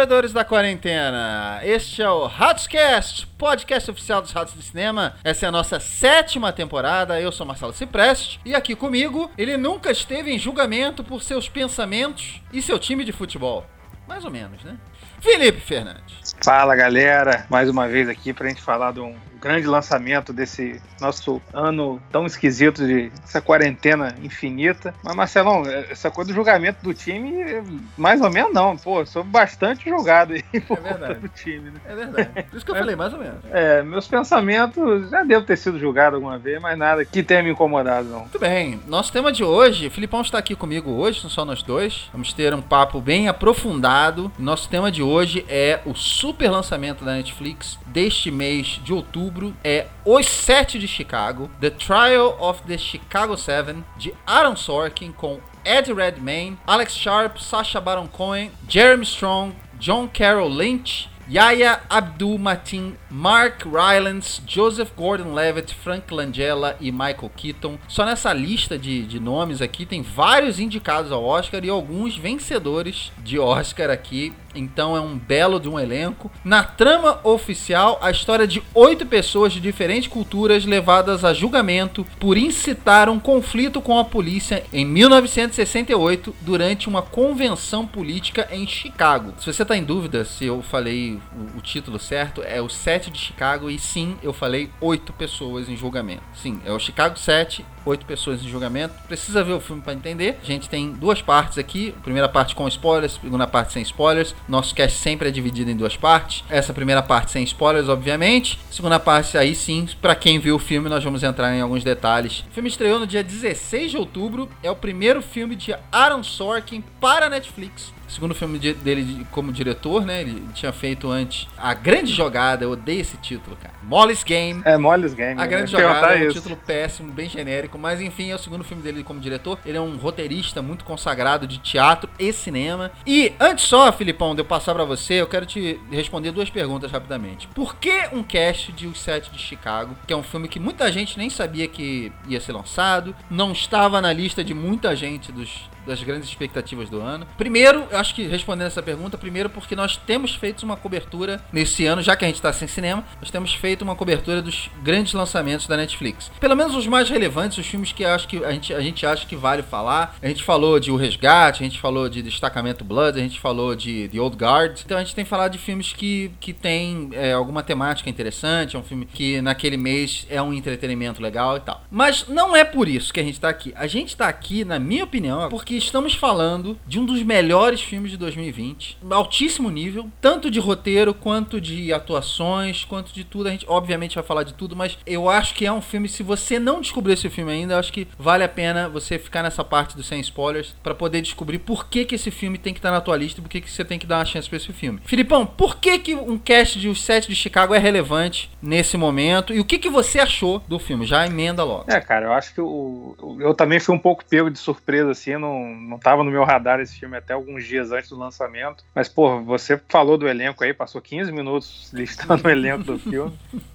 roedores da quarentena! Este é o Ratscast, podcast oficial dos Ratos do Cinema. Essa é a nossa sétima temporada. Eu sou Marcelo Cipreste e aqui comigo, ele nunca esteve em julgamento por seus pensamentos e seu time de futebol. Mais ou menos, né? Felipe Fernandes. Fala galera, mais uma vez aqui pra gente falar de um grande lançamento desse nosso ano tão esquisito de essa quarentena infinita. Mas Marcelão, essa coisa do julgamento do time, mais ou menos não, pô, sou bastante julgado aí por é verdade. do time, né? É verdade. Por isso que eu falei, mais ou menos. É, meus pensamentos já devo ter sido julgado alguma vez, mas nada que tenha me incomodado, não. Muito bem, nosso tema de hoje, o Filipão está aqui comigo hoje, são só nós dois. Vamos ter um papo bem aprofundado. Nosso tema de hoje é o super lançamento da Netflix deste mês de outubro é Os Sete de Chicago, The Trial of the Chicago Seven, de Aaron Sorkin, com Ed Redmayne, Alex Sharp, Sacha Baron Cohen, Jeremy Strong, John Carroll Lynch, Yaya Abdul-Mateen, Mark Rylance, Joseph Gordon-Levitt, Frank Langella e Michael Keaton. Só nessa lista de, de nomes aqui tem vários indicados ao Oscar e alguns vencedores de Oscar aqui. Então é um belo de um elenco. Na trama oficial, a história de oito pessoas de diferentes culturas levadas a julgamento por incitar um conflito com a polícia em 1968 durante uma convenção política em Chicago. Se você está em dúvida se eu falei o, o, título certo, é o 7 de Chicago e sim, eu falei oito pessoas em julgamento. Sim, é o Chicago 7 oito pessoas em julgamento. Precisa ver o filme para entender. A gente tem duas partes aqui. Primeira parte com spoilers, segunda parte sem spoilers. Nosso cast sempre é dividido em duas partes. Essa primeira parte sem spoilers, obviamente. Segunda parte, aí sim, para quem viu o filme, nós vamos entrar em alguns detalhes. O filme estreou no dia 16 de outubro. É o primeiro filme de Aaron Sorkin para Netflix segundo filme dele como diretor, né? Ele tinha feito antes A Grande Jogada, eu odeio esse título, cara. Molly's Game. É, Molly's Game. A Grande Jogada é um isso. título péssimo, bem genérico, mas enfim, é o segundo filme dele como diretor. Ele é um roteirista muito consagrado de teatro e cinema. E antes só, Filipão, de eu passar para você, eu quero te responder duas perguntas rapidamente. Por que um cast de Os Sete de Chicago, que é um filme que muita gente nem sabia que ia ser lançado, não estava na lista de muita gente dos das grandes expectativas do ano. Primeiro, eu acho que respondendo essa pergunta, primeiro porque nós temos feito uma cobertura nesse ano, já que a gente está sem cinema, nós temos feito uma cobertura dos grandes lançamentos da Netflix. Pelo menos os mais relevantes, os filmes que acho que a gente, a gente acha que vale falar. A gente falou de O Resgate, a gente falou de Destacamento Blood, a gente falou de The Old Guard. Então a gente tem falado de filmes que, que tem é, alguma temática interessante, é um filme que naquele mês é um entretenimento legal e tal. Mas não é por isso que a gente está aqui. A gente está aqui, na minha opinião, porque que estamos falando de um dos melhores filmes de 2020, altíssimo nível, tanto de roteiro quanto de atuações, quanto de tudo. A gente obviamente vai falar de tudo, mas eu acho que é um filme se você não descobriu esse filme ainda, eu acho que vale a pena você ficar nessa parte do sem spoilers para poder descobrir por que que esse filme tem que estar na tua lista e por que que você tem que dar uma chance para esse filme. Filipão, por que que um cast de Os Sete de Chicago é relevante nesse momento e o que que você achou do filme? Já emenda logo. É, cara, eu acho que o, eu também fui um pouco pego de surpresa assim, não não, estava no meu radar esse filme até alguns dias antes do lançamento. Mas, pô, você falou do elenco aí, passou 15 minutos listando o elenco do filme.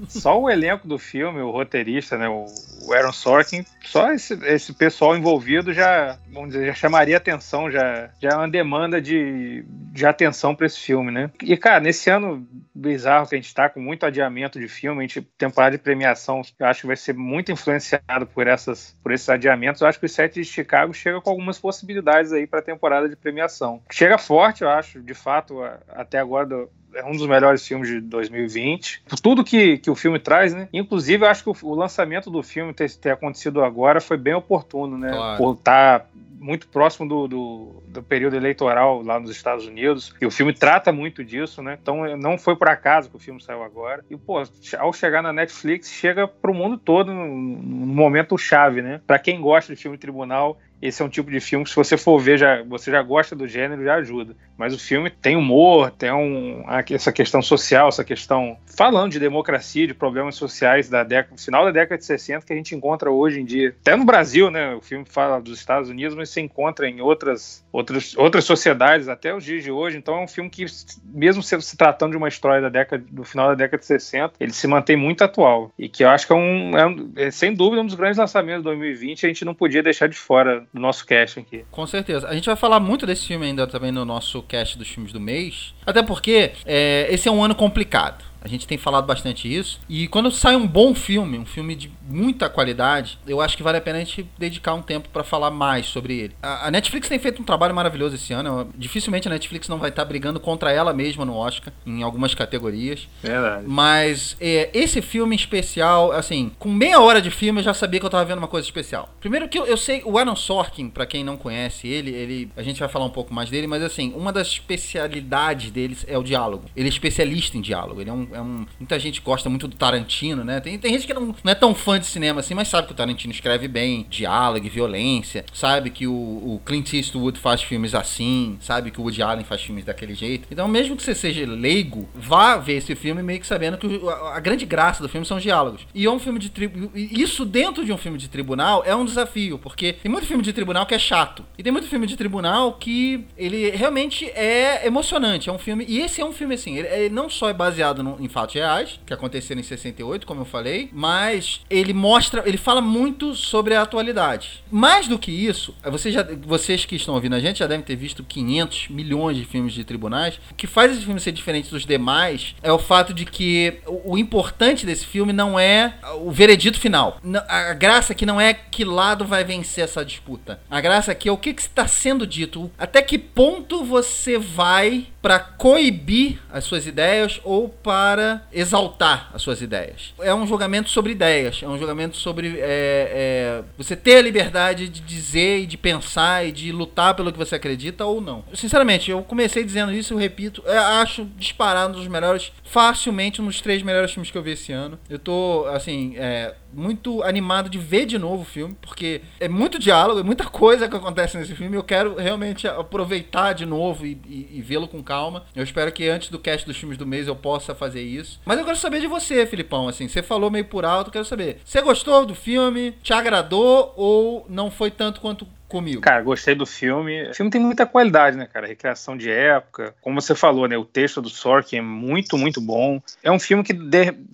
Só o elenco do filme, o roteirista, né, o, Aaron Sorkin, só esse, esse pessoal envolvido já, vamos dizer, já chamaria atenção, já, já é uma demanda de, de atenção para esse filme, né? E, cara, nesse ano bizarro que a gente está, com muito adiamento de filme, a gente, temporada de premiação, eu acho que vai ser muito influenciado por, essas, por esses adiamentos. Eu acho que o set de Chicago chega com algumas possibilidades possibilidades aí para a temporada de premiação. Chega forte, eu acho, de fato, até agora do, é um dos melhores filmes de 2020. Por tudo que, que o filme traz, né? Inclusive, eu acho que o, o lançamento do filme ter, ter, acontecido agora foi bem oportuno, né? Claro. Por estar tá muito próximo do, do, do, período eleitoral lá nos Estados Unidos. E o filme trata muito disso, né? Então não foi por acaso que o filme saiu agora. E, pô, ao chegar na Netflix, chega pro mundo todo num, momento chave, né? Para quem gosta de filme tribunal, esse é um tipo de filme que se você for ver, já, você já gosta do gênero, já ajuda. Mas o filme tem humor, tem um, essa questão social, essa questão falando de democracia, de problemas sociais da década, final da década de 60 que a gente encontra hoje em dia. Até no Brasil, né? O filme fala dos Estados Unidos, mas se encontra em outras, outras, outras sociedades até os dias de hoje. Então é um filme que, mesmo se, tratando de uma história da década, do final da década de 60, ele se mantém muito atual. E que eu acho que é um, é é, sem dúvida, um dos grandes lançamentos de 2020. A gente não podia deixar de fora nosso cast aqui. Com certeza. A gente vai falar muito desse filme ainda também no nosso cast dos filmes do mês. Até porque é, esse é um ano complicado. A gente tem falado bastante isso. E quando sai um bom filme, um filme de muita qualidade, eu acho que vale a pena a gente dedicar um tempo para falar mais sobre ele. A, a, Netflix tem feito um trabalho maravilhoso esse ano. Dificilmente a Netflix não vai estar tá brigando contra ela mesma no Oscar, em algumas categorias. Verdade. Mas é, esse filme em especial, assim, com meia hora de filme eu já sabia que eu tava vendo uma coisa especial. Primeiro que eu, eu sei, o Aaron Sorkin, para quem não conhece ele, ele, a gente vai falar um pouco mais dele, mas assim, uma das especialidades deles é o diálogo. Ele é especialista em diálogo. Ele é um, é um, muita gente gosta muito do Tarantino, né? Tem, tem gente que não, não é tão fã de cinema assim, mas sabe que o Tarantino escreve bem, diálogo, violência, sabe que o, o Clint Eastwood faz filmes assim, sabe que o Woody Allen faz filmes daquele jeito. Então, mesmo que você seja leigo, vá ver esse filme meio que sabendo que a, a grande graça do filme são os diálogos. E é um filme de. Isso dentro de um filme de tribunal é um desafio, porque tem muito filme de tribunal que é chato. E tem muito filme de tribunal que ele realmente é emocionante. É um filme. E esse é um filme assim, ele, ele não só é baseado no, em fatos reais, que aconteceram em 68, como eu falei, mas ele mostra, ele fala muito sobre a atualidade. Mais do que isso, vocês, já, vocês que estão ouvindo a gente já devem ter visto 500 milhões de filmes de tribunais. O que faz esse filme ser diferente dos demais é o fato de que o, o importante desse filme não é o veredito final. A graça aqui não é que lado vai vencer essa disputa. A graça aqui é o que está sendo dito. Até que ponto você vai para coibir as suas ideias ou para exaltar as suas ideias. É um julgamento sobre ideias, é um julgamento sobre é, é, você ter a liberdade de dizer e de pensar e de lutar pelo que você acredita ou não. Sinceramente, eu comecei dizendo isso, eu repito, eu acho disparado um dos melhores, facilmente um dos três melhores filmes que eu vi esse ano. Eu tô, assim, é, muito animado de ver de novo o filme, porque é muito diálogo, é muita coisa que acontece nesse filme. Eu quero realmente aproveitar de novo e, e, e vê-lo com calma. Eu espero que antes do cast dos filmes do mês eu possa fazer isso. Mas eu quero saber de você, Filipão. Assim, você falou meio por alto, quero saber. Você gostou do filme? Te agradou ou não foi tanto quanto comigo. Cara, gostei do filme. O filme tem muita qualidade, né, cara? Recriação de época. Como você falou, né? O texto do Sorkin é muito, muito bom. É um filme que,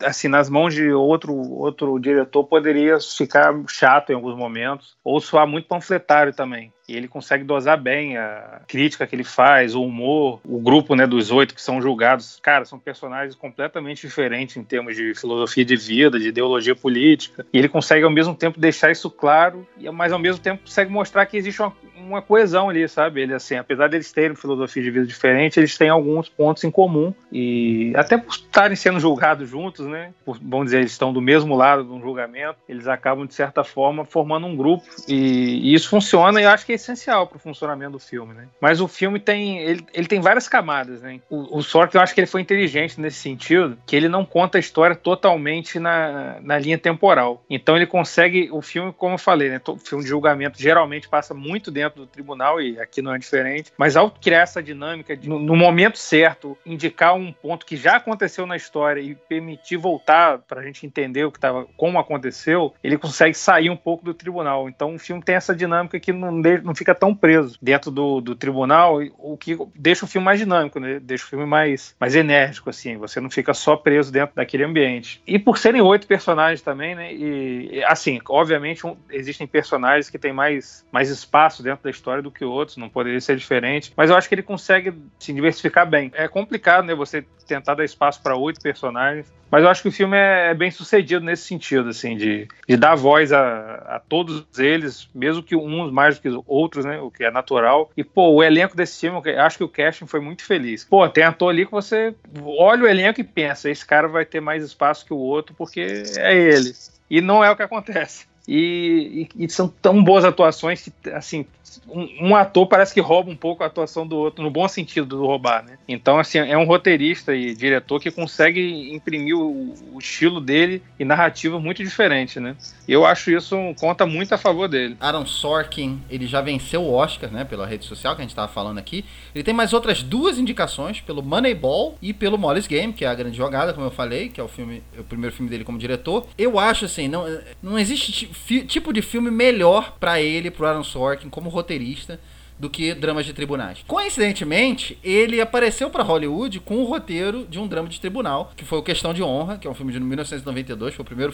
assim, nas mãos de outro, outro diretor poderia ficar chato em alguns momentos. Ou soar muito panfletário também. E ele consegue dosar bem a crítica que ele faz, o humor, o grupo né, dos oito que são julgados. Cara, são personagens completamente diferentes em termos de filosofia de vida, de ideologia política. E ele consegue ao mesmo tempo deixar isso claro, mas ao mesmo tempo consegue mostrar que existe uma, uma coesão ali, sabe? Ele, assim, apesar deles terem filosofia de vida diferente, eles têm alguns pontos em comum. E até por estarem sendo julgados juntos, né? Por, vamos dizer, eles estão do mesmo lado de um julgamento, eles acabam, de certa forma, formando um grupo. E, e isso funciona e eu acho que é essencial para o funcionamento do filme, né? Mas o filme tem, ele, ele tem várias camadas, né? O, o Sorkin, eu acho que ele foi inteligente nesse sentido, que ele não conta a história totalmente na, na linha temporal. Então ele consegue, o filme, como eu falei, né? O filme de julgamento geralmente passa muito dentro do tribunal e aqui não é diferente. Mas ao criar essa dinâmica, de, no, no momento certo, indicar um ponto que já aconteceu na história e permitir voltar para a gente entender o que tava, como aconteceu, ele consegue sair um pouco do tribunal. Então o filme tem essa dinâmica que não, não fica tão preso dentro do, do tribunal, o que deixa o filme mais dinâmico, né? deixa o filme mais, mais enérgico, assim. Você não fica só preso dentro daquele ambiente. E por serem oito personagens também, né? E, assim, obviamente um, existem personagens que têm mais, mais espaço dentro da história do que outros, não poderia ser diferente. Mas eu acho que ele consegue se diversificar bem. É complicado, né? Você tentar dar espaço para oito personagens. Mas eu acho que o filme é, é bem sucedido nesse sentido, assim, de, de dar voz a, a, todos eles, mesmo que uns mais do que outros, né? O que é natural. E, pô, o elenco desse eu acho que o casting foi muito feliz. Pô, tem ator ali que você olha o elenco e pensa, esse cara vai ter mais espaço que o outro porque é ele. E não é o que acontece. E, e, e, são tão boas atuações que, assim, um, um, ator parece que rouba um pouco a atuação do outro, no bom sentido do roubar, né? Então, assim, é um roteirista e diretor que consegue imprimir o, o estilo dele e narrativa muito diferente, né? Eu acho isso conta muito a favor dele. Aaron Sorkin, ele já venceu o Oscar, né, pela rede social que a gente estava falando aqui. Ele tem mais outras duas indicações, pelo Moneyball e pelo Molly's Game, que é a grande jogada, como eu falei, que é o filme, o primeiro filme dele como diretor. Eu acho assim, não, não existe tipo de filme melhor para ele, pro Aaron Sorkin como roteirista do que dramas de tribunais. Coincidentemente, ele apareceu para Hollywood com o roteiro de um drama de tribunal, que foi o Questão de Honra, que é um filme de 1992, foi o primeiro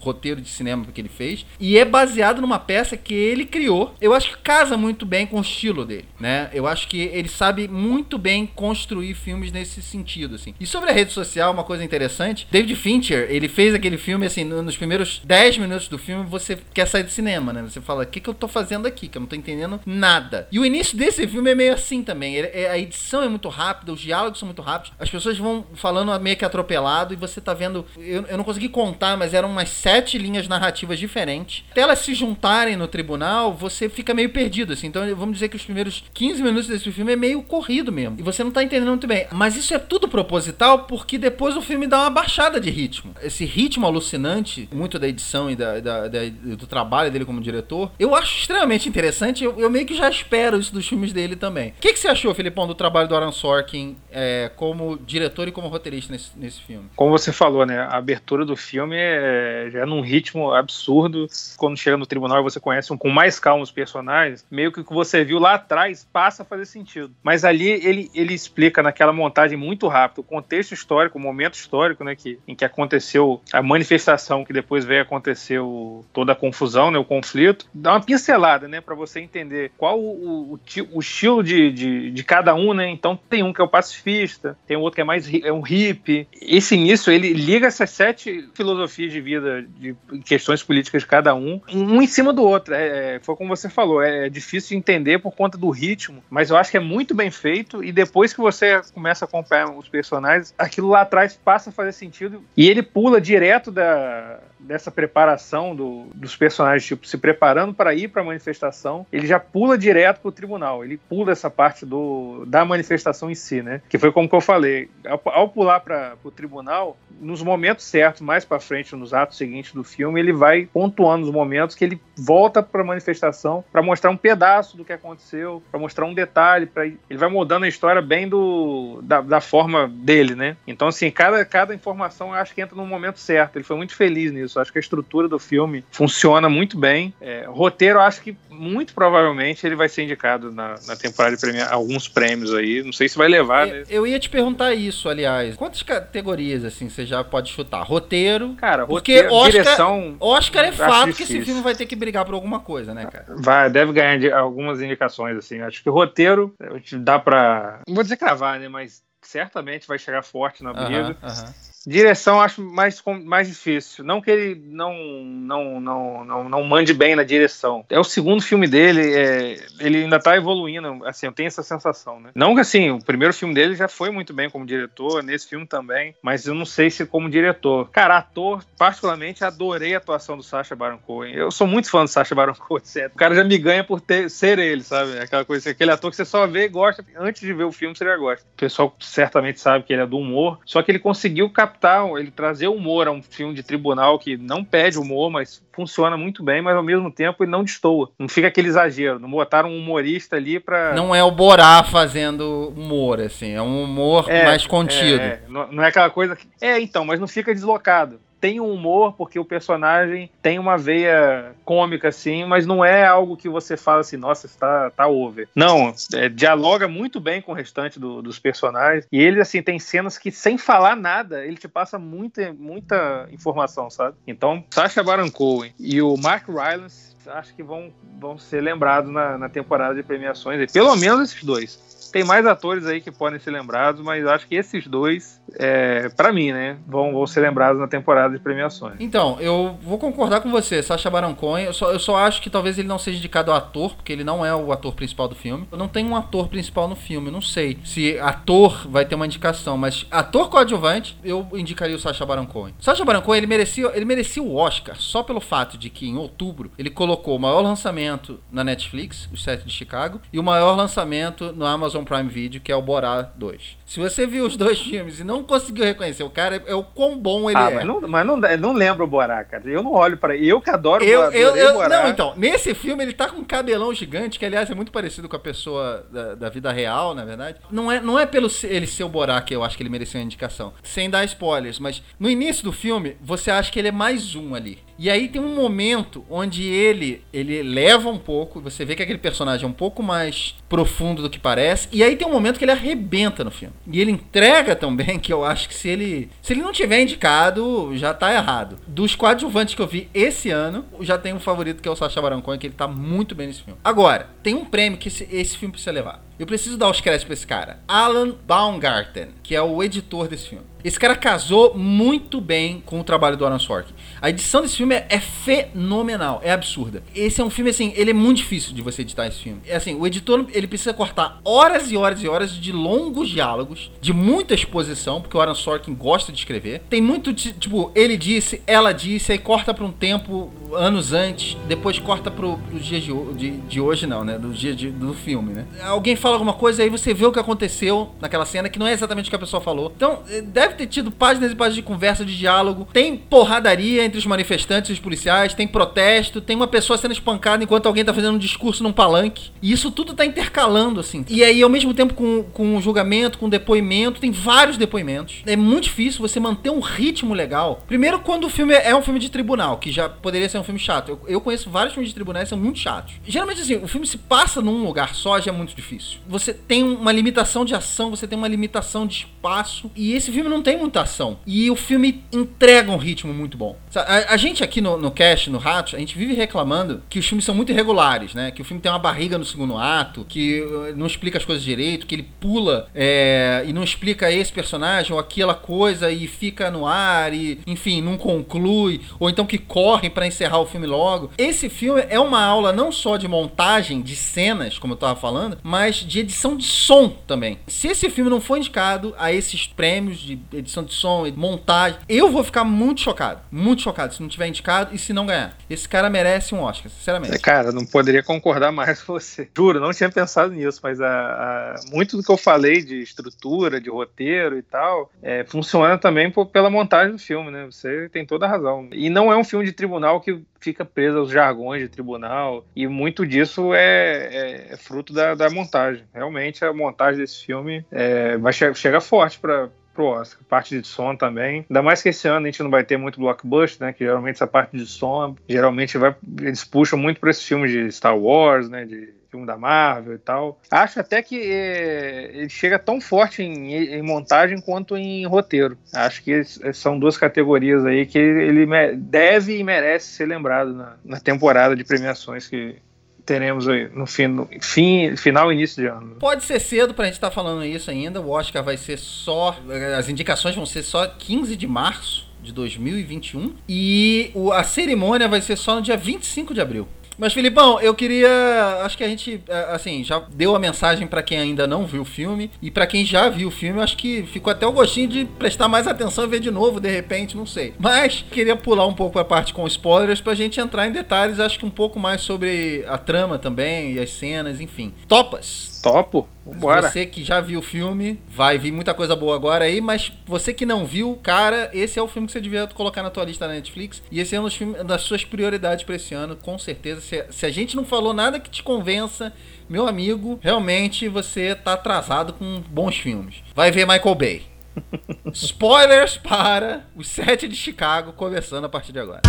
roteiro de cinema que ele fez. E é baseado numa peça que ele criou. Eu acho que casa muito bem com o estilo dele, né? Eu acho que ele sabe muito bem construir filmes nesse sentido, assim. E sobre a rede social, uma coisa interessante, David Fincher, ele fez aquele filme, assim, nos primeiros 10 minutos do filme, você quer sair do cinema, né? Você fala, o que, que eu tô fazendo aqui? Que eu não tô entendendo nada. E o início desse filme é meio assim também. É, a edição é muito rápida, os diálogos são muito rápidos, as pessoas vão falando meio que atropelado e você tá vendo. Eu, eu não consegui contar, mas eram umas sete linhas narrativas diferentes. Até elas se juntarem no tribunal, você fica meio perdido, assim. Então vamos dizer que os primeiros 15 minutos desse filme é meio corrido mesmo. E você não tá entendendo muito bem. Mas isso é tudo proposital porque depois o filme dá uma baixada de ritmo. Esse ritmo alucinante, muito da edição e da, da, da do trabalho dele como diretor, eu acho extremamente interessante. Eu, eu, meio que já espero isso dos filmes dele também. O que, que você achou, Filipão, do trabalho do Aaron Sorkin é, como diretor e como roteirista nesse, nesse filme? Como você falou, né? A abertura do filme é é num ritmo absurdo. Quando chega no tribunal e você conhece um, com mais calma os personagens, meio que o que você viu lá atrás passa a fazer sentido. Mas ali ele, ele explica naquela montagem muito rápido o contexto histórico, o momento histórico, né? Que, em que aconteceu a manifestação que depois veio acontecer o, toda a confusão, né? O conflito. Dá uma pincelada, né? Para você entender qual o, o, o estilo de, de, de, cada um, né? Então tem um que é o pacifista, tem outro que é mais é um hippie. Esse início ele liga essas sete filosofias de vida, de questões políticas de cada um, um em cima do outro. É, é, foi como você falou, é difícil de entender por conta do ritmo, mas eu acho que é muito bem feito e depois que você começa a acompanhar os personagens, aquilo lá atrás passa a fazer sentido e ele pula direto da dessa preparação do, dos personagens, tipo, se preparando para ir para a manifestação, ele já pula direto para o tribunal. Ele pula essa parte do, da manifestação em si, né? Que foi como que eu falei. Ao, ao pular para o tribunal, nos momentos certos, mais para frente, nos atos seguintes do filme, ele vai pontuando os momentos que ele volta para a manifestação para mostrar um pedaço do que aconteceu, para mostrar um detalhe, para ele vai mudando a história bem do da, da, forma dele, né? Então assim, cada, cada informação eu acho que entra no momento certo. Ele foi muito feliz nisso. Eu acho que a estrutura do filme funciona muito bem. É, roteiro, acho que muito provavelmente ele vai ser indicado na, na temporada de premiar alguns prêmios aí. Não sei se vai levar. Eu, né? eu ia te perguntar isso, aliás. Quantas categorias assim você já pode chutar? Roteiro. Cara, roteiro, Oscar, direção. Oscar é fato que esse filme vai ter que brigar por alguma coisa, né, cara? Vai, deve ganhar algumas indicações assim. Acho que roteiro dá para, não vou dizer cravar, né, mas certamente vai chegar forte na briga. Uh -huh, uh -huh. Direção acho mais, mais difícil. Não que ele não, não, não, não, não mande bem na direção. É o segundo filme dele, é, ele ainda tá evoluindo, assim, eu tenho essa sensação, né? Não que assim, o primeiro filme dele já foi muito bem como diretor, nesse filme também, mas eu não sei se como diretor. Cara, ator, particularmente, adorei a atuação do Sacha Baron Cohen. Eu sou muito fã do Sacha Baron Cohen, certo? O cara já me ganha por ter, ser ele, sabe? Aquela coisa, aquele ator que você só vê e gosta, antes de ver o filme você já gosta. O pessoal certamente sabe que ele é do humor, só que ele conseguiu captar captar, ele trazer humor a um filme de tribunal que não pede humor, mas funciona muito bem, mas ao mesmo tempo ele não destoa. Não fica aquele exagero. Não botaram um humorista ali pra. Não é o Borá fazendo humor, assim. É um humor é, mais contido. É, não é aquela coisa. Que... É, então, mas não fica deslocado tem um humor, porque o personagem tem uma veia cômica, assim, mas não é algo que você fala assim, nossa, está tá over. Não, é, dialoga muito bem com o restante do, dos personagens. E ele, assim, tem cenas que, sem falar nada, ele te passa muita, muita informação, sabe? Então, Sacha Baron Cohen e o Mark Rylance acho que vão, vão ser lembrados na, na temporada de premiações. Pelo menos esses dois. Tem mais atores aí que podem ser lembrados, mas acho que esses dois, é, para mim, né, vão, vão ser lembrados na temporada de premiações. Então, eu vou concordar com você, Sacha Baron Cohen. Eu só, eu só acho que talvez ele não seja indicado ao ator, porque ele não é o ator principal do filme. Não tem um ator principal no filme, não sei se ator vai ter uma indicação, mas ator coadjuvante, eu indicaria o Sacha Baron Cohen. Sacha Baron Cohen, ele merecia, ele merecia o Oscar só pelo fato de que em outubro ele colocou o maior lançamento na Netflix, o Sete de Chicago, e o maior lançamento no Amazon Prime Video, que é o Borá 2. Se você viu os dois filmes e não conseguiu reconhecer o cara, é o quão bom ele ah, é. Mas não, mas não, não lembro o Borá, cara. Eu não olho para Eu que adoro eu, Borá, eu, eu, Borá. Não, então, nesse filme ele tá com um cabelão gigante, que aliás é muito parecido com a pessoa da, da vida real, na verdade. Não é, não é pelo ele ser o Borá que eu acho que ele mereceu a indicação. Sem dar spoilers, mas no início do filme, você acha que ele é mais um ali. E aí tem um momento onde ele ele leva um pouco, você vê que aquele personagem é um pouco mais profundo do que parece, e aí tem um momento que ele arrebenta no filme. E ele entrega também que eu acho que se ele se ele não tiver indicado, já tá errado. Dos coadjuvantes que eu vi esse ano, já tem um favorito que é o Sacha Baron Cohen, que ele tá muito bem nesse filme. Agora, tem um prêmio que esse, esse filme precisa levar. Eu preciso dar os créditos pra esse cara. Alan Baumgarten, que é o editor desse filme. Esse cara casou muito bem com o trabalho do Aaron Sorkin. A edição desse filme é, é, fenomenal, é absurda. Esse é um filme, assim, ele é muito difícil de você editar esse filme. É assim, o editor, ele precisa cortar horas e horas e horas de longos diálogos, de muita exposição, porque o Aaron Sorkin gosta de escrever. Tem muito, tipo, ele disse, ela disse, aí corta pra um tempo, anos antes, depois corta pro, pro dia de, de, de, hoje, não, né? Do dia de, do filme, né? Alguém fala alguma coisa, aí você vê o que aconteceu naquela cena, que não é exatamente o que a pessoa falou. Então, deve ter tido páginas e páginas de conversa, de diálogo. Tem porradaria entre os manifestantes e os policiais, tem protesto, tem uma pessoa sendo espancada enquanto alguém tá fazendo um discurso num palanque. E isso tudo tá intercalando, assim. E aí, ao mesmo tempo, com, com julgamento, com depoimento, tem vários depoimentos. É muito difícil você manter um ritmo legal. Primeiro, quando o filme é um filme de tribunal, que já poderia ser um filme chato. Eu, eu conheço vários filmes de tribunais que são muito chatos. Geralmente, assim, o filme se passa num lugar só, já é muito difícil. Você tem uma limitação de ação, você tem uma limitação de espaço. E esse filme não tem muita ação. E o filme entrega um ritmo muito bom. A, a gente aqui no, no Cast, no Ratos, a gente vive reclamando que os filmes são muito irregulares, né? Que o filme tem uma barriga no segundo ato, que uh, não explica as coisas direito, que ele pula é, e não explica esse personagem ou aquela coisa e fica no ar e, enfim, não conclui. Ou então que corre para encerrar o filme logo. Esse filme é uma aula não só de montagem de cenas, como eu tava falando, mas de edição de som também. Se esse filme não for indicado a esses prêmios de edição de som, montagem, eu vou ficar muito chocado. Muito chocado se não tiver indicado e se não ganhar. Esse cara merece um Oscar, sinceramente. É, cara, não poderia concordar mais com você. Juro, não tinha pensado nisso, mas a, a, muito do que eu falei de estrutura, de roteiro e tal, é, funciona também por, pela montagem do filme, né? Você tem toda a razão. E não é um filme de tribunal que fica preso aos jargões de tribunal, e muito disso é, é, é fruto da, da, montagem. Realmente, a montagem desse filme é, vai che chegar forte para pro Oscar. Parte de som também. Ainda mais que esse ano a gente não vai ter muito blockbuster, né? Que geralmente essa parte de som, geralmente vai, eles puxam muito para esses filmes de Star Wars, né? De filme da Marvel e tal. Acho até que é, ele chega tão forte em, em, montagem quanto em roteiro. Acho que são duas categorias aí que ele deve e merece ser lembrado na, na temporada de premiações que, teremos no fim, no fim, final início de ano. Pode ser cedo pra gente estar tá falando isso ainda. O Oscar vai ser só. As indicações vão ser só 15 de março de 2021. E a cerimônia vai ser só no dia 25 de abril. Mas, Filipão, eu queria. Acho que a gente, é, assim, já deu a mensagem para quem ainda não viu o filme. E para quem já viu o filme, acho que ficou até o gostinho de prestar mais atenção e ver de novo, de repente, não sei. Mas queria pular um pouco a parte com spoilers pra gente entrar em detalhes, acho que um pouco mais sobre a trama também e as cenas, enfim. Topas? Topo. Vambora. Você que já viu o filme, vai vir muita coisa boa agora aí, mas você que não viu, cara, esse é o filme que você devia colocar na tua lista da Netflix. E esse é um dos filmes, das suas prioridades para esse ano, com certeza. Se, se, a gente não falou nada que te convença, meu amigo, realmente você tá atrasado com bons filmes. Vai ver Michael Bay. Spoilers para os sete de Chicago, começando a partir de agora.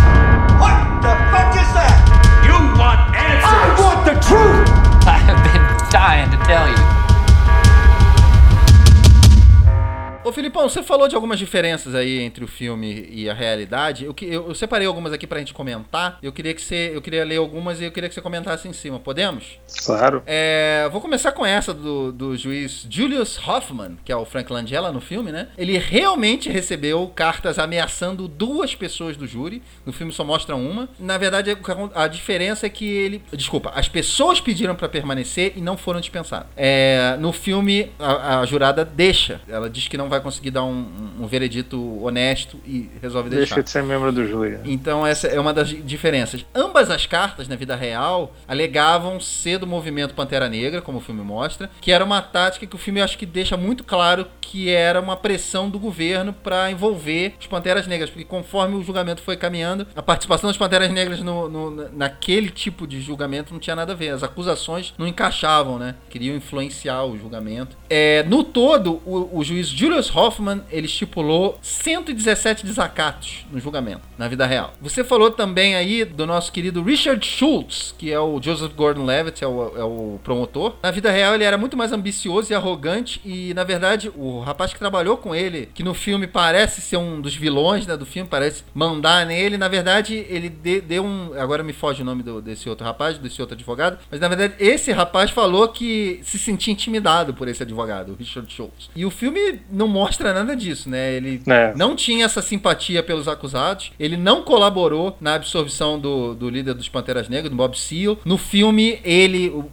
What the fuck is that? You want answers? I want the truth! I have been dying to tell you. Ô Filipão, você falou de algumas diferenças aí entre o filme e a realidade. Eu, eu, eu separei algumas aqui pra gente comentar. Eu queria que você. Eu queria ler algumas e eu queria que você comentasse em cima. Podemos? Claro. É, vou começar com essa do, do juiz Julius Hoffman, que é o Frank Langella no filme, né? Ele realmente recebeu cartas ameaçando duas pessoas do júri. No filme só mostra uma. Na verdade, a diferença é que ele. Desculpa, as pessoas pediram para permanecer e não foram dispensadas. É, no filme, a, a jurada deixa. Ela diz que não vai vai conseguir dar um, um veredito honesto e resolve deixar. Deixa de ser membro do júri. Então essa é uma das diferenças. Ambas as cartas na vida real alegavam ser do movimento Pantera Negra, como o filme mostra, que era uma tática que o filme acho que deixa muito claro que era uma pressão do governo para envolver os Panteras Negras, porque conforme o julgamento foi caminhando, a participação das Panteras Negras no, no, naquele tipo de julgamento não tinha nada a ver. As acusações não encaixavam, né? Queriam influenciar o julgamento. É, no todo, o, o juiz Julius Julius Hoffman, ele estipulou 117 desacatos no julgamento, na vida real. Você falou também aí do nosso querido Richard Schultz, que é o Joseph Gordon-Levitt, é o, é o promotor. Na vida real, ele era muito mais ambicioso e arrogante, e na verdade, o rapaz que trabalhou com ele, que no filme parece ser um dos vilões né, do filme, parece mandar nele, na verdade, ele de, deu um. Agora me foge o nome do, desse outro rapaz, desse outro advogado, mas na verdade, esse rapaz falou que se sentia intimidado por esse advogado, o Richard Schultz. E o filme não mostra nada disso, né? Ele é. não tinha essa simpatia pelos acusados, ele não colaborou na absorção do, do líder dos Panteras Negras, do Bob Seal. No filme, ele, o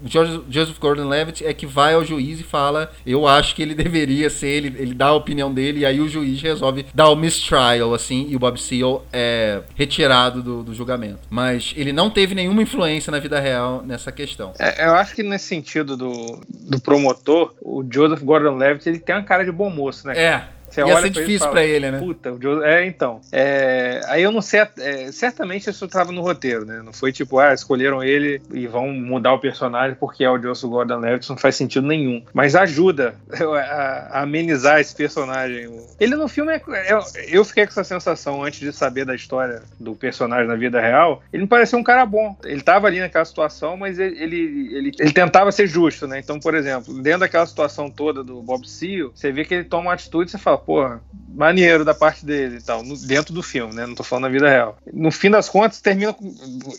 Joseph Gordon-Levitt, é que vai ao juiz e fala: Eu acho que ele deveria ser, ele, ele dá a opinião dele, e aí o juiz resolve dar o mistrial, assim, e o Bob Seal é retirado do, do julgamento. Mas ele não teve nenhuma influência na vida real nessa questão. É, eu acho que nesse sentido do, do promotor, o Joseph Gordon-Levitt, ele tem uma cara de bom moço, É, você Ia ser difícil para ele, né? Puta, é, então. É... Aí eu não sei, é... certamente isso estava no roteiro, né? Não foi tipo, ah, escolheram ele e vão mudar o personagem porque é o Joseph Gordon-Levitt, não faz sentido nenhum. Mas ajuda a, a amenizar esse personagem. Ele no filme, é... eu, eu fiquei com essa sensação antes de saber da história do personagem na vida real, ele me pareceu um cara bom. Ele tava ali naquela situação, mas ele, ele, ele, ele tentava ser justo, né? Então, por exemplo, dentro daquela situação toda do Bob Seal, você vê que ele toma uma atitude e você fala, porra, maneiro da parte dele e tal, no, dentro do filme, né? Não tô falando na vida real. No fim das contas, termina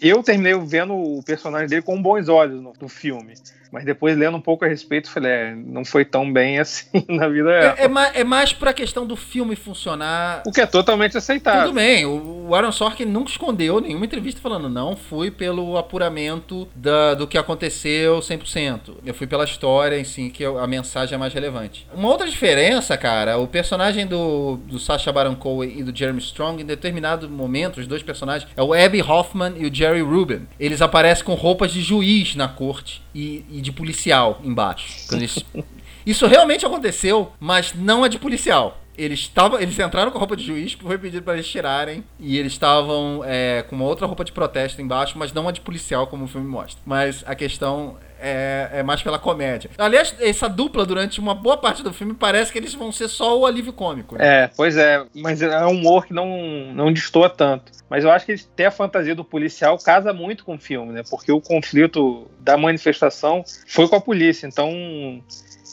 eu terminei vendo o personagem dele com bons olhos no, no filme. Mas depois, lendo um pouco a respeito, falei, é, não foi tão bem assim na vida real. É, é, mais, é mais pra questão do filme funcionar. O que é totalmente aceitável. Tudo bem, o, o Aaron Sorkin nunca escondeu nenhuma entrevista falando, não fui pelo apuramento da, do que aconteceu 100%. Eu fui pela história em si, que a mensagem é mais relevante. Uma outra diferença, cara, o personagem do, do Sacha Baron Cohen e do Jeremy Strong, em determinado momento, os dois personagens, é o Abby Hoffman e o Jerry Rubin. Eles aparecem com roupas de juiz na corte e, e de policial embaixo. Eles... Isso realmente aconteceu, mas não é de policial. Eles, estavam, eles entraram com a roupa de juiz, foi pedido para eles tirarem. E eles estavam é, com uma outra roupa de protesto embaixo, mas não a de policial, como o filme mostra. Mas a questão é, é, mais pela comédia. Aliás, essa dupla, durante uma boa parte do filme, parece que eles vão ser só o alívio cômico. Né? É, pois é. Mas é um humor que não, não destoa tanto. Mas eu acho que ter a fantasia do policial casa muito com o filme, né? Porque o conflito da manifestação foi com a polícia. Então,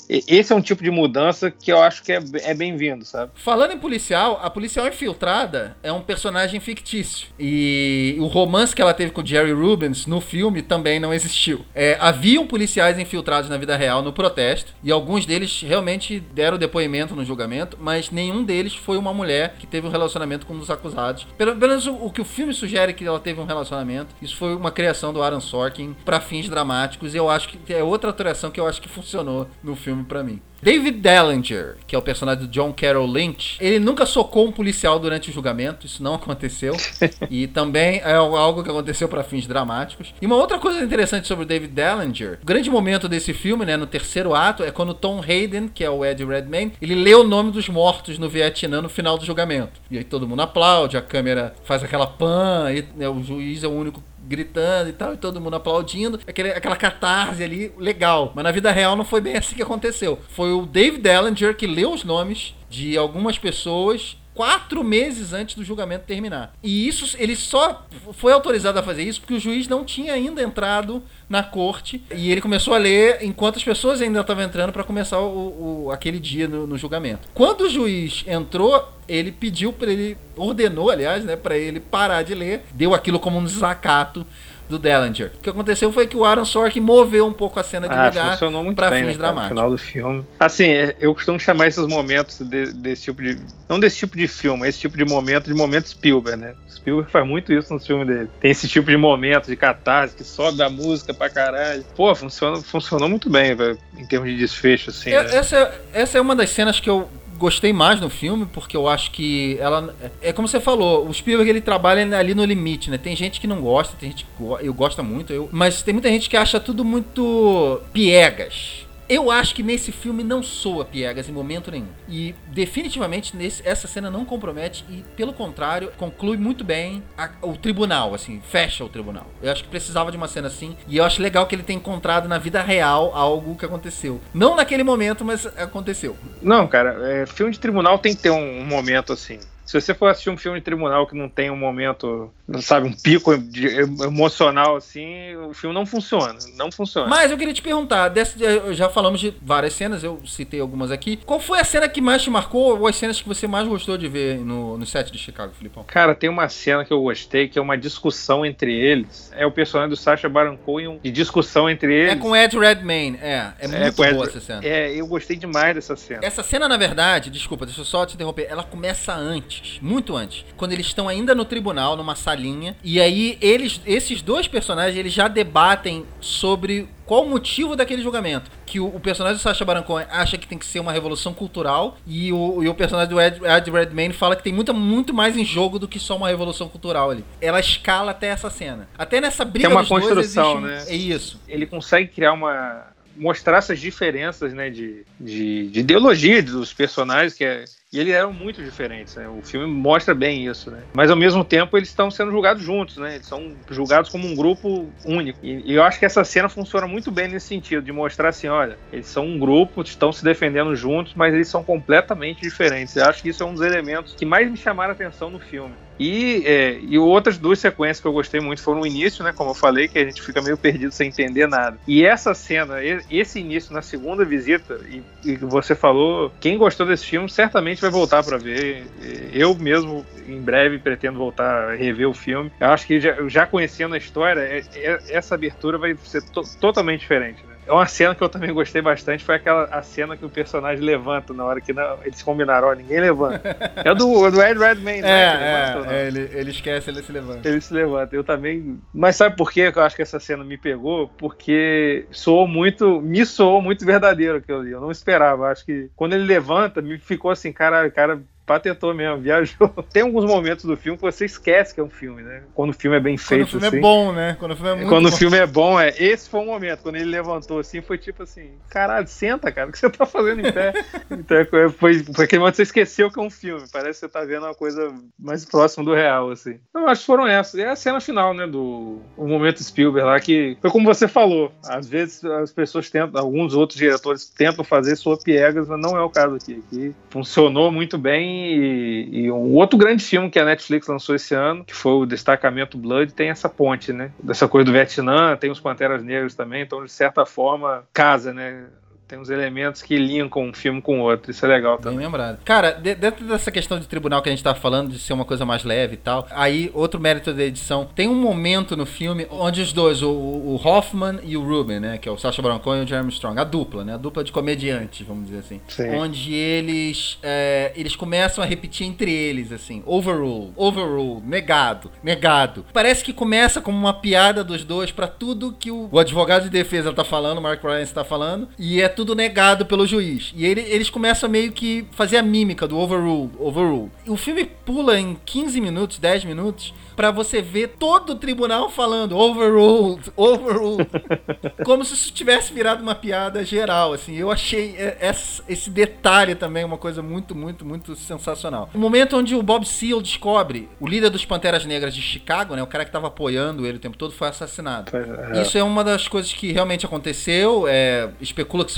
esse é um tipo de mudança que eu acho que é, é bem-vindo, sabe? Falando em policial, a policial infiltrada é um personagem fictício. E o romance que ela teve com o Jerry Rubens no filme também não existiu. É, haviam policiais infiltrados na vida real no protesto, e alguns deles realmente deram depoimento no julgamento, mas nenhum deles foi uma mulher que teve um relacionamento com um dos acusados. Pelo menos o, o que o filme sugere que ela teve um relacionamento, isso foi uma criação do Aaron Sorkin para fins dramáticos, e eu acho que é outra atuação que eu acho que funcionou no filme filme para mim. David Dallinger, que é o personagem do John Carroll Lynch, ele nunca socou um policial durante o julgamento, isso não aconteceu. e também é algo que aconteceu para fins dramáticos. E uma outra coisa interessante sobre o David Dallinger, o grande momento desse filme, né, no terceiro ato, é quando Tom Hayden, que é o Eddie Redmayne, ele lê o nome dos mortos no Vietnã no final do julgamento. E aí todo mundo aplaude, a câmera faz aquela pan, e né, o juiz é o único gritando e tal, e todo mundo aplaudindo, aquele, aquela catarse ali, legal. Mas na vida real não foi bem assim que aconteceu. Foi o David Dellinger que leu os nomes de algumas pessoas quatro meses antes do julgamento terminar. E isso, ele só foi autorizado a fazer isso porque o juiz não tinha ainda entrado na corte e ele começou a ler enquanto as pessoas ainda estavam entrando para começar o, o, aquele dia no, no, julgamento. Quando o juiz entrou, ele pediu para ele, ordenou, aliás, né, para ele parar de ler, deu aquilo como um desacato do Dellinger. O que aconteceu foi que o Aaron Sorkin moveu um pouco a cena de ah, lugar para fins né, dramáticos. No final do filme. Assim, é, eu costumo chamar esses momentos de, desse tipo de. Não desse tipo de filme, esse tipo de momento de momento Spielberg, né? Spielberg faz muito isso no filme dele. Tem esse tipo de momento de catarse que sobe a música pra caralho. Pô, funciona, funcionou muito bem, velho, em termos de desfecho, assim. É, né? essa, essa é uma das cenas que eu gostei mais no filme, porque eu acho que ela. É como você falou, o Spielberg ele trabalha ali no limite, né? Tem gente que não gosta, tem gente que eu gosta muito, eu, mas tem muita gente que acha tudo muito piegas Eu acho que nesse filme não soa piegas em momento nenhum. E definitivamente nesse, essa cena não compromete e, pelo contrário, conclui muito bem a, o tribunal, assim, fecha o tribunal. Eu acho que precisava de uma cena assim. E eu acho legal que ele tenha encontrado na vida real algo que aconteceu. Não naquele momento, mas aconteceu. Não, cara, é, filme de tribunal tem que ter um, um momento assim. Se você for assistir um filme de tribunal que não tem um momento, sabe, um pico de, emocional assim, o filme não funciona. Não funciona. Mas eu queria te perguntar, dessa, já falamos de várias cenas, eu citei algumas aqui. Qual foi a cena que mais te marcou ou as cenas que você mais gostou de ver no, no set de Chicago, Filipão? Cara, tem uma cena que eu gostei, que é uma discussão entre eles. É o personagem do Sacha Baron Cohen de discussão entre eles. É com Ed Redmayne, é. É muito é boa Ed, essa cena. É, eu gostei demais dessa cena. Essa cena, na verdade, desculpa, deixa eu só te interromper, ela começa antes muito antes, quando eles estão ainda no tribunal, numa salinha, e aí eles, esses dois personagens, eles já debatem sobre qual o motivo daquele julgamento. Que o, o, personagem do Sacha Baron Cohen acha que tem que ser uma revolução cultural e o, e o personagem do Ed, Ed Redmayne fala que tem muito, muito mais em jogo do que só uma revolução cultural ali. Ela escala até essa cena. Até nessa briga Tem uma construção, dois, existe, né? É isso. Ele consegue criar uma mostrar essas diferenças né, de, de, de ideologia dos personagens, que é, e eles eram muito diferentes, né? O filme mostra bem isso, né? Mas ao mesmo tempo eles estão sendo julgados juntos, né? Eles são julgados como um grupo único. E, e, eu acho que essa cena funciona muito bem nesse sentido, de mostrar assim, olha, eles são um grupo, estão se defendendo juntos, mas eles são completamente diferentes. Eu acho que isso é um dos elementos que mais me chamaram a atenção no filme. E, é, e outras duas sequências que eu gostei muito foram o início, né? Como eu falei, que a gente fica meio perdido sem entender nada. E essa cena, esse início na segunda visita, e, e você falou, quem gostou desse filme certamente vai voltar para ver. Eu mesmo, em breve, pretendo voltar a rever o filme. Eu acho que já, já conhecendo a história, é, é, essa abertura vai ser to totalmente diferente. Né? É uma cena que eu também gostei bastante, foi aquela a cena que o personagem levanta na hora que não, eles combinaram, ó, ninguém levanta. É do, do Ed Redmayne, né? É, levanta, é, ele, ele esquece, ele se levanta. Ele se levanta, eu também... Mas sabe por que eu acho que essa cena me pegou? Porque soou muito, me soou muito verdadeiro aquilo ali, eu não esperava, acho que quando ele levanta, me ficou assim, cara, cara patentou mesmo, viajou. Tem alguns momentos do filme que você esquece que é um filme, né? Quando o filme é bem feito. Quando o filme é assim. é bom, né? Quando o filme é muito Quando bom. o filme é bom, é. Esse foi o momento. Quando ele levantou assim, foi tipo assim: caralho, senta, cara, o que você tá fazendo em pé? então é, foi, foi aquele momento que você esqueceu que é um filme. Parece que você tá vendo uma coisa mais próxima do real, assim. Eu acho que foram essas. É a cena final, né? Do o momento Spielberg lá, que foi como você falou. Às vezes as pessoas tentam, alguns outros diretores tentam fazer sua piegas, mas não é o caso aqui. Aqui funcionou muito bem e um outro grande filme que a Netflix lançou esse ano, que foi o Destacamento Blood, tem essa ponte, né? Dessa coisa do Vietnã, tem os Panteras Negras também, então de certa forma casa, né? Tem uns elementos que linkam um filme com o outro. Isso é legal também. Bem lembrado. Cara, dentro dessa questão de tribunal que a gente tá falando, de ser uma coisa mais leve e tal, aí, outro mérito da edição, tem um momento no filme onde os dois, o, o Hoffman e o Ruben, né, que é o Sacha Baron Cohen e o Jeremy Strong, a dupla, né, a dupla de comediantes, vamos dizer assim. Sim. Onde eles, é, eles começam a repetir entre eles, assim, overrule, overrule, negado, negado. Parece que começa como uma piada dos dois para tudo que o, o advogado de defesa tá falando, o Mark Ryan está falando, e é tudo negado pelo juiz. E ele, eles começam a meio que fazer a mímica do overrule, overrule. O filme pula em 15 minutos, 10 minutos, para você ver todo o tribunal falando overruled, overruled. como se isso tivesse virado uma piada geral, assim. Eu achei esse detalhe também uma coisa muito, muito, muito sensacional. O momento onde o Bob Seale descobre o líder dos Panteras Negras de Chicago, né, o cara que estava apoiando ele o tempo todo, foi assassinado. É. Isso é uma das coisas que realmente aconteceu. É, especula que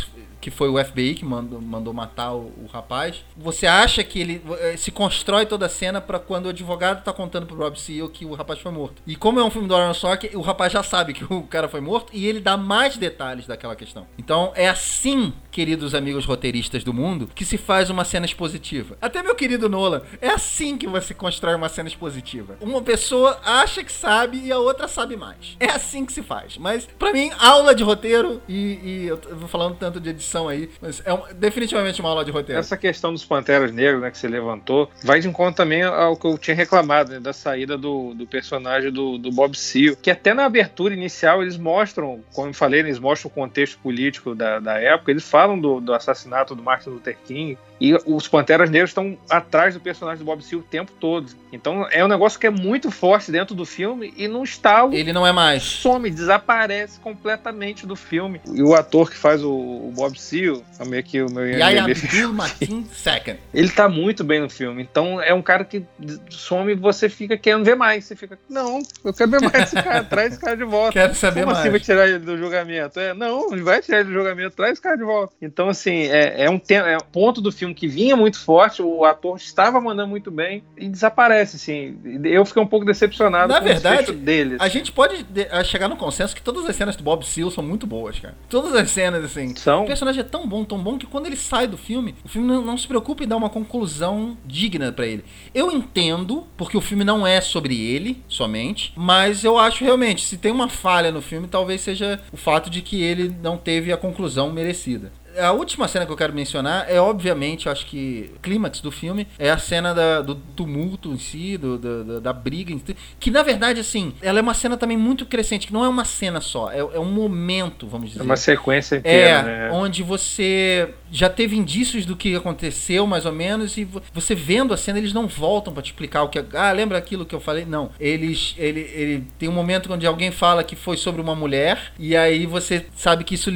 que foi o FBI que mandou, mandou matar o, o, rapaz. Você acha que ele eh, se constrói toda a cena para quando o advogado tá contando pro Rob Seal que o rapaz foi morto. E como é um filme do Aaron Sorkin, o rapaz já sabe que o cara foi morto e ele dá mais detalhes daquela questão. Então é assim, queridos amigos roteiristas do mundo, que se faz uma cena expositiva. Até meu querido Nolan, é assim que você constrói uma cena expositiva. Uma pessoa acha que sabe e a outra sabe mais. É assim que se faz. Mas para mim, aula de roteiro e, e eu vou falando tanto de edição aí, mas é um, definitivamente uma aula de roteiro. Essa questão dos Panteras Negros, né, que você levantou, vai de encontro também ao que eu tinha reclamado, né, da saída do, do personagem do, do Bob Seale, que até na abertura inicial eles mostram, como eu falei, eles mostram o contexto político da, da época, eles falam do, do assassinato do Martin Luther King, E os Panteras Negras estão atrás do personagem do Bob Seale o tempo todo. Então é um negócio que é muito forte dentro do filme e não está. Ele não é mais. Some, desaparece completamente do filme. E o ator que faz o, o Bob Seale, é meio que o meu Yaya Abdul Mateen Second. Ele tá muito bem no filme. Então é um cara que some e você fica querendo ver mais. Você fica, não, eu quero ver mais esse cara, traz esse cara de volta. Quero saber Como mais. assim vai tirar ele do julgamento? É, não, vai tirar ele do julgamento, traz esse cara de volta. Então, assim, é, é um, é um ponto do filme que vinha muito forte, o ator estava mandando muito bem e desaparece, assim. Eu fiquei um pouco decepcionado Na com o verdade, desfecho dele. A gente pode chegar no consenso que todas as cenas do Bob Seale são muito boas, cara. Todas as cenas, assim. O São. personagem é tão bom, tão bom, que quando ele sai do filme, o filme não, não se preocupa em dar uma conclusão digna pra ele. Eu entendo, porque o filme não é sobre ele somente, mas eu acho realmente, se tem uma falha no filme, talvez seja o fato de que ele não teve a conclusão merecida. A última cena que eu quero mencionar é, obviamente, acho que clímax do filme é a cena da- do tumulto em si, do- do- da- da briga em si, que na verdade, assim, ela é uma cena também muito crescente, que não é uma cena só, é, é um momento, vamos dizer. É uma sequência inteira, É, né? onde você já teve indícios do que aconteceu, mais ou menos, e vo- você vendo a cena, eles não voltam pra te explicar o que. Ah, lembra aquilo que eu falei? Não. Eles. Ele, ele tem um momento onde alguém fala que foi sobre uma mulher, e aí você sabe que isso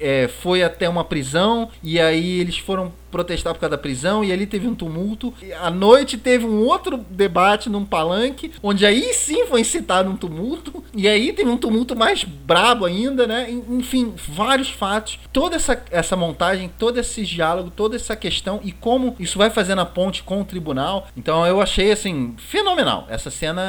é, foi até uma prisão, e aí eles foram protestar por causa da prisão, e ali teve um tumulto. E à noite teve um outro debate num palanque, onde aí sim foi incitado um tumulto, e aí teve um tumulto mais brabo ainda, né? En- Enfim, vários fatos. Toda essa, essa montagem, todo esse diálogo, toda essa questão, e como isso vai fazendo a ponte com o tribunal. Então eu achei, assim, fenomenal. Essa cena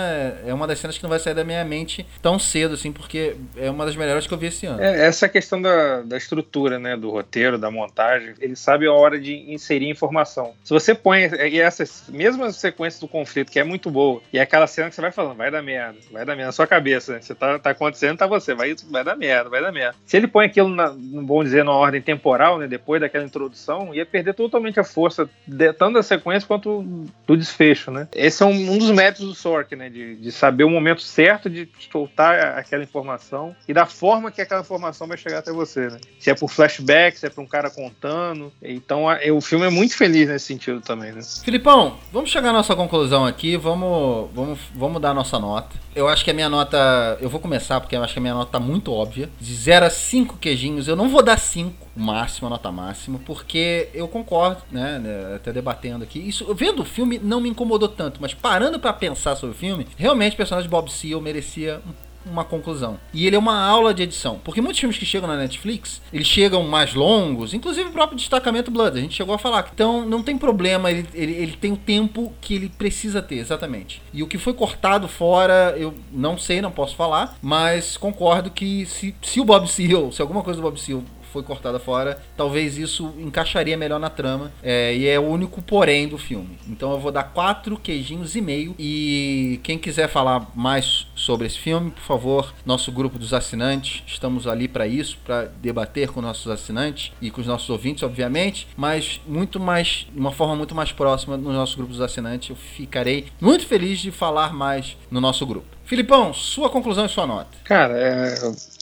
é uma das cenas que não vai sair da minha mente tão cedo, assim, porque é uma das melhores que eu vi esse ano. É, essa questão da, da estrutura, né, do roteiro, da montagem, ele sabe a hora de inserir informação. Se você põe e essa mesma sequência do conflito, que é muito boa, e é aquela cena que você vai falando, vai dar merda, vai dar merda na sua cabeça, né? Você tá, tá acontecendo, tá você, vai, vai dar merda, vai dar merda. Se ele põe aquilo, na, bom dizer, na ordem temporal, né, depois daquela introdução, ia perder totalmente a força, de, tanto da sequência quanto do desfecho, né? Esse é um, um dos métodos do Sork, né, de, de saber o momento certo de soltar aquela informação e da forma que aquela informação vai chegar até você, né? Se é por flashback, se é por um cara contando. Então a- o filme é muito feliz nesse sentido também, né? Filipão, vamos chegar à nossa conclusão aqui, vamos, vamos, vamos dar a nossa nota. Eu acho que a minha nota. Eu vou começar porque eu acho que a minha nota tá muito óbvia. De 0 a 5 queijinhos, eu não vou dar 5, o máximo, a nota máxima, porque eu concordo, né? né, Até debatendo aqui. Isso, vendo o filme, não me incomodou tanto, mas parando pra pensar sobre o filme, realmente o personagem de Bob Seale merecia um uma conclusão. E ele é uma aula de edição. Porque muitos filmes que chegam na Netflix, eles chegam mais longos, inclusive o próprio destacamento Blood, a gente chegou a falar. Então não tem problema, ele, ele, ele tem o tempo que ele precisa ter, exatamente. E o que foi cortado fora, eu não sei, não posso falar, mas concordo que se, se o Bob Seale, se alguma coisa do Bob Seale foi cortada fora, talvez isso encaixaria melhor na trama. É, e é o único porém do filme. Então eu vou dar quatro queijinhos e meio. E quem quiser falar mais sobre esse filme, por favor, nosso grupo dos assinantes, estamos ali para isso, para debater com nossos assinantes e com os nossos ouvintes, obviamente, mas muito mais, de uma forma muito mais próxima no nosso grupo dos assinantes. Eu ficarei muito feliz de falar mais no nosso grupo. Filipão, sua conclusão e sua nota. Cara, é,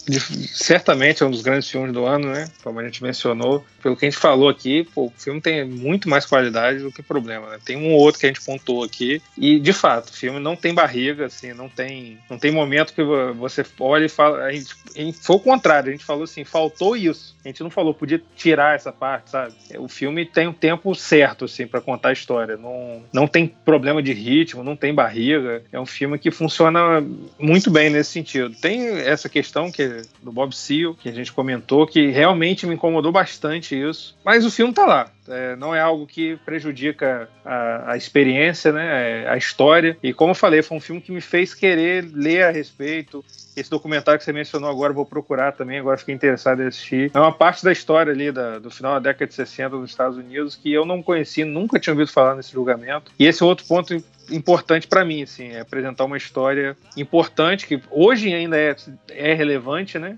de- certamente é um dos grandes filmes do ano, né? Como a gente mencionou. Pelo que a gente falou aqui, pô, o filme tem muito mais qualidade do que problema, né? Tem um ou outro que a gente pontuou aqui. E, de fato, o filme não tem barriga, assim, não tem, não tem momento que vo- você olha e fala. A gente, a gente- foi o contrário, a gente falou assim, faltou isso. A gente não falou, podia tirar essa parte, sabe? O filme tem um tempo certo, assim, para contar a história. Não, não tem problema de ritmo, não tem barriga. É um filme que funciona muito bem nesse sentido. Tem essa questão que do Bob Seale, que a gente comentou, que realmente me incomodou bastante isso. Mas o filme tá lá. É, não é algo que prejudica a, a experiência, né? É, a história. E como eu falei, foi um filme que me fez querer ler a respeito. Esse documentário que você mencionou agora, vou procurar também, agora fiquei interessado em assistir. É uma parte da história ali da- do final da década de 60 dos Estados Unidos que eu não conheci, nunca tinha ouvido falar nesse julgamento. E esse é outro ponto importante para mim, assim, é apresentar uma história importante que hoje ainda é, é relevante, né?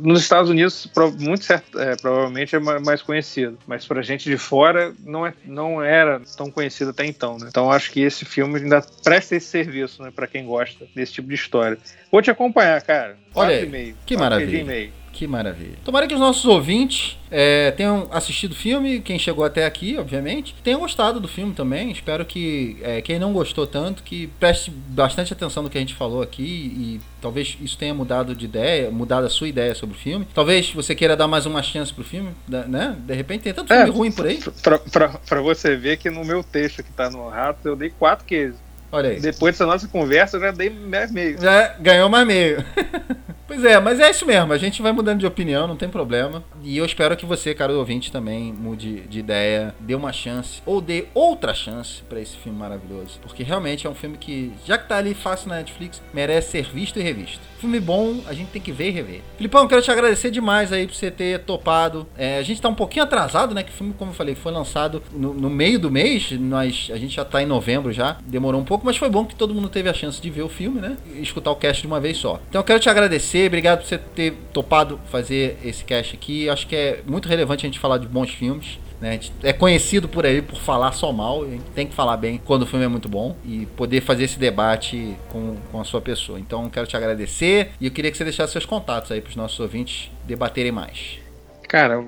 Nos Estados Unidos, muito certo, é, provavelmente é ma- mais conhecido, mas pra gente de fora não, é, não era tão conhecido até então, né? Então acho que esse filme ainda presta esse serviço, né, para quem gosta desse tipo de história. Vou te acompanhar, cara. Olha e meio. que maravilha. e meio. Que maravilha. Tomara que os nossos ouvintes é, tenham assistido o filme, quem chegou até aqui, obviamente, tenham gostado do filme também. Espero que é, quem não gostou tanto, que preste bastante atenção no que a gente falou aqui e talvez isso tenha mudado de ideia, mudado a sua ideia sobre o filme. Talvez você queira dar mais uma chance pro filme, né? De repente tem tanto filme é, ruim por aí. Pra, pra, pra, você ver que no meu texto que tá no Rato, eu dei quatro queijos. Olha aí. Depois dessa nossa conversa, eu já dei mais meio. Já ganhou mais meio. Pois é, mas é isso mesmo. A gente vai mudando de opinião, não tem problema. E eu espero que você, caro ouvinte, também mude de ideia, dê uma chance, ou dê outra chance para esse filme maravilhoso. Porque realmente é um filme que, já que tá ali fácil na Netflix, merece ser visto e revisto. Filme bom, a gente tem que ver e rever. Filipão, quero te agradecer demais aí por você ter topado. É, a gente tá um pouquinho atrasado, né? Que o filme, como eu falei, foi lançado no, no meio do mês. Nós, a gente já tá em novembro já. Demorou um pouco, mas foi bom que todo mundo teve a chance de ver o filme, né? E escutar o cast de uma vez só. Então eu quero te agradecer obrigado por você ter topado fazer esse cast aqui. Acho que é muito relevante a gente falar de bons filmes. Né? É conhecido por aí por falar só mal. Tem que falar bem quando o filme é muito bom e poder fazer esse debate com, com a sua pessoa. Então, quero te agradecer e eu queria que você deixasse seus contatos aí para os nossos ouvintes debaterem mais. Cara,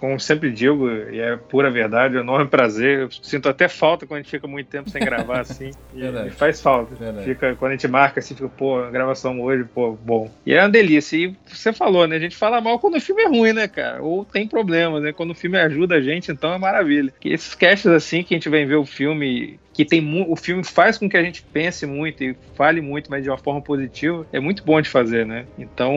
como sempre digo, e é pura verdade, é um enorme prazer. Eu sinto até falta quando a gente fica muito tempo sem gravar assim. e, e, faz falta. Fica, quando a gente marca assim, fica, pô, gravação hoje, pô, bom. E é uma delícia. E você falou, né? A gente fala mal quando o filme é ruim, né, cara? Ou tem problemas, né? Quando o filme ajuda a gente, então é maravilha. Que esses casts assim que a gente vem ver o filme que tem o filme faz com que a gente pense muito e fale muito, mas de uma forma positiva, é muito bom de fazer, né? Então,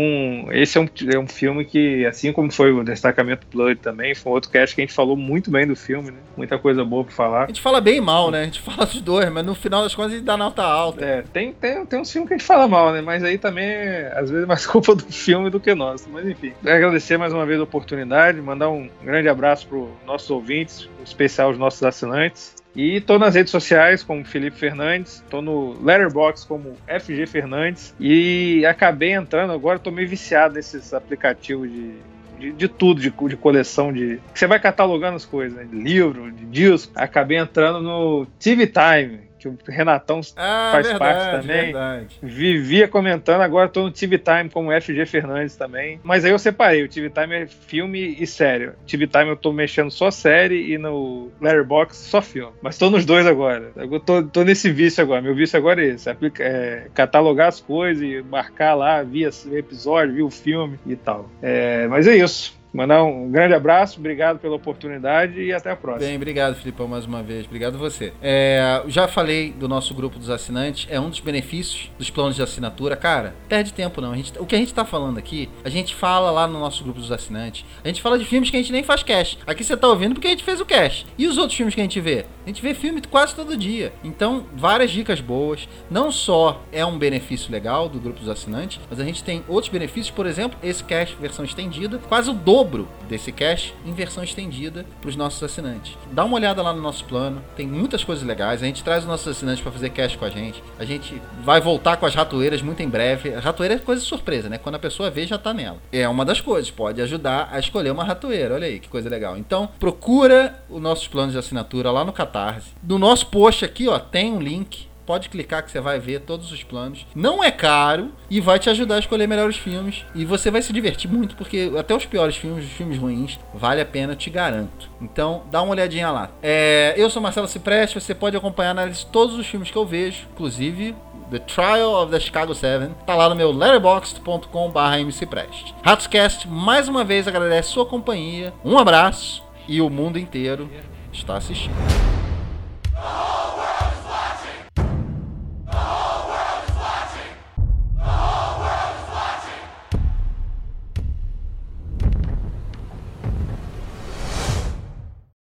esse é um, é um filme que, assim como foi o Destacamento Blood também, foi outro cast que a gente falou muito bem do filme, né? Muita coisa boa pra falar. A gente fala bem mal, né? A gente fala dos dois, mas no final das contas a gente dá nota alta. É, tem, tem, tem uns filmes que a gente fala mal, né? Mas aí também, às vezes, é mais culpa do filme do que nosso. Mas enfim, agradecer mais uma vez a oportunidade, mandar um grande abraço para os nossos ouvintes, em especial os nossos assinantes. E tô nas redes sociais como Felipe Fernandes, tô no Letterbox como FG Fernandes e acabei entrando, agora tô meio viciado nesses aplicativos de, de, de, tudo, de, de coleção de. Você vai catalogando as coisas, né? de livro, de disco. Acabei entrando no TV Time, que o Renatão ah, faz verdade, parte também. Verdade. Vivia comentando, agora estou no TV Time como FG Fernandes também. Mas aí eu separei, o TV Time é filme e série. TV Time eu estou mexendo só série e no Letterboxd só filme. Mas estou nos dois agora. Eu tô, tô, nesse vício agora. Meu vício agora é esse: aplica, é, catalogar as coisas e marcar lá, via episódio, via o filme e tal. É, mas é isso. Mandar um grande abraço, obrigado pela oportunidade e até a próxima. Bem, obrigado, Filipão, mais uma vez. Obrigado você. É, já falei do nosso grupo dos assinantes, é um dos benefícios dos planos de assinatura. Cara, perde tempo não. Gente, o que a gente tá falando aqui, a gente fala lá no nosso grupo dos assinantes. A gente fala de filmes que a gente nem faz cash. Aqui você tá ouvindo porque a gente fez o cash. E os outros filmes que a gente vê? A gente vê filme quase todo dia. Então, várias dicas boas. Não só é um benefício legal do grupo dos assinantes, mas a gente tem outros benefícios, por exemplo, esse cash versão estendida, quase o dobro desse cash em versão estendida para os nossos assinantes. Dá uma olhada lá no nosso plano, tem muitas coisas legais. A gente traz os nossos assinantes para fazer cash com a gente. A gente vai voltar com as ratoeiras muito em breve. A ratoeira é coisa surpresa, né? Quando a pessoa vê, já tá nela. É uma das coisas, pode ajudar a escolher uma ratoeira. Olha aí que coisa legal. Então, procura os nossos planos de assinatura lá no Catarse. No nosso post aqui, ó, tem um link pode clicar que você vai ver todos os planos. Não é caro e vai te ajudar a escolher melhores filmes. E você vai se divertir muito, porque até os piores filmes, os filmes ruins, vale a pena, te garanto. Então, dá uma olhadinha lá. É, eu sou Marcelo Cipreste, você pode acompanhar na lista todos os filmes que eu vejo, inclusive The Trial of the Chicago 7, tá lá no meu letterboxd.com.br mcprest. Ratscast mais uma vez agradece sua companhia, um abraço e o mundo inteiro está assistindo. The whole world is watching.